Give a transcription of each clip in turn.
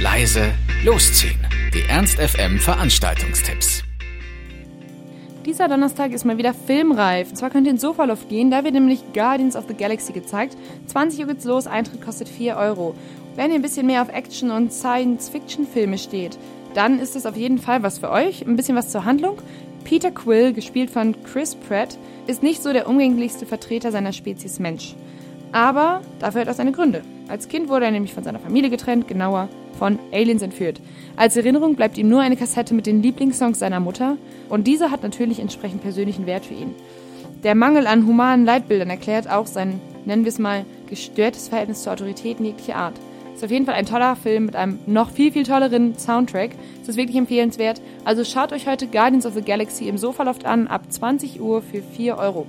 leise, losziehen. Die Ernst FM Veranstaltungstipps. Dieser Donnerstag ist mal wieder filmreif. Und zwar könnt ihr ins Sofaloft gehen, da wird nämlich Guardians of the Galaxy gezeigt. 20 Uhr geht's los, Eintritt kostet 4 Euro. Wenn ihr ein bisschen mehr auf Action- und Science-Fiction-Filme steht, dann ist es auf jeden Fall was für euch. Ein bisschen was zur Handlung. Peter Quill, gespielt von Chris Pratt, ist nicht so der umgänglichste Vertreter seiner Spezies Mensch. Aber dafür hat er seine Gründe. Als Kind wurde er nämlich von seiner Familie getrennt, genauer von Aliens entführt. Als Erinnerung bleibt ihm nur eine Kassette mit den Lieblingssongs seiner Mutter und diese hat natürlich entsprechend persönlichen Wert für ihn. Der Mangel an humanen Leitbildern erklärt auch sein, nennen wir es mal, gestörtes Verhältnis zur Autorität jeglicher Art. Ist auf jeden Fall ein toller Film mit einem noch viel, viel tolleren Soundtrack. Es ist wirklich empfehlenswert. Also schaut euch heute Guardians of the Galaxy im Sofaloft an, ab 20 Uhr für 4 Euro.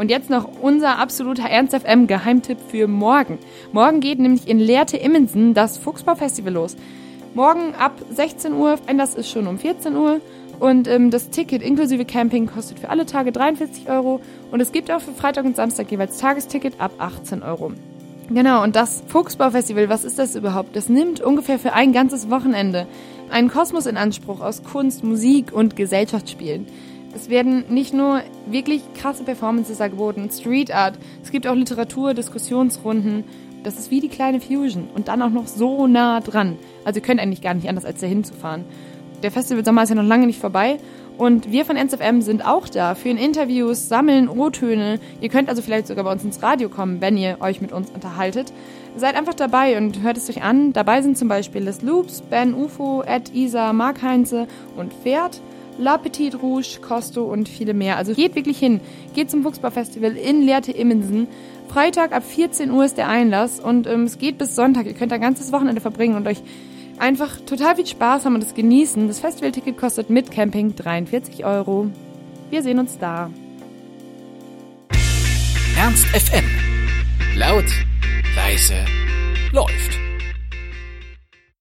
Und jetzt noch unser absoluter Ernst FM Geheimtipp für morgen. Morgen geht nämlich in Lehrte Immensen das Fuchsbau Festival los. Morgen ab 16 Uhr, das ist schon um 14 Uhr. Und ähm, das Ticket inklusive Camping kostet für alle Tage 43 Euro. Und es gibt auch für Freitag und Samstag jeweils Tagesticket ab 18 Euro. Genau, und das Fuchsbaufestival, was ist das überhaupt? Das nimmt ungefähr für ein ganzes Wochenende einen Kosmos in Anspruch aus Kunst, Musik und Gesellschaftsspielen. Es werden nicht nur wirklich krasse Performances angeboten, Street Art, es gibt auch Literatur, Diskussionsrunden. Das ist wie die kleine Fusion und dann auch noch so nah dran. Also ihr könnt eigentlich gar nicht anders, als dahin zu fahren. Der Festivalsommer ist ja noch lange nicht vorbei und wir von NSFM sind auch da, führen Interviews, sammeln O-Töne. Ihr könnt also vielleicht sogar bei uns ins Radio kommen, wenn ihr euch mit uns unterhaltet. Seid einfach dabei und hört es euch an. Dabei sind zum Beispiel Les Loops, Ben Ufo, Ed Isa, Mark Heinze und Pferd. La Petite Rouge, Costo und viele mehr. Also geht wirklich hin. Geht zum Fuchsbau-Festival in Lehrte Immensen. Freitag ab 14 Uhr ist der Einlass und ähm, es geht bis Sonntag. Ihr könnt ein ganzes Wochenende verbringen und euch einfach total viel Spaß haben und es genießen. Das Festivalticket kostet mit Camping 43 Euro. Wir sehen uns da. Ernst FM. Laut, leise, läuft.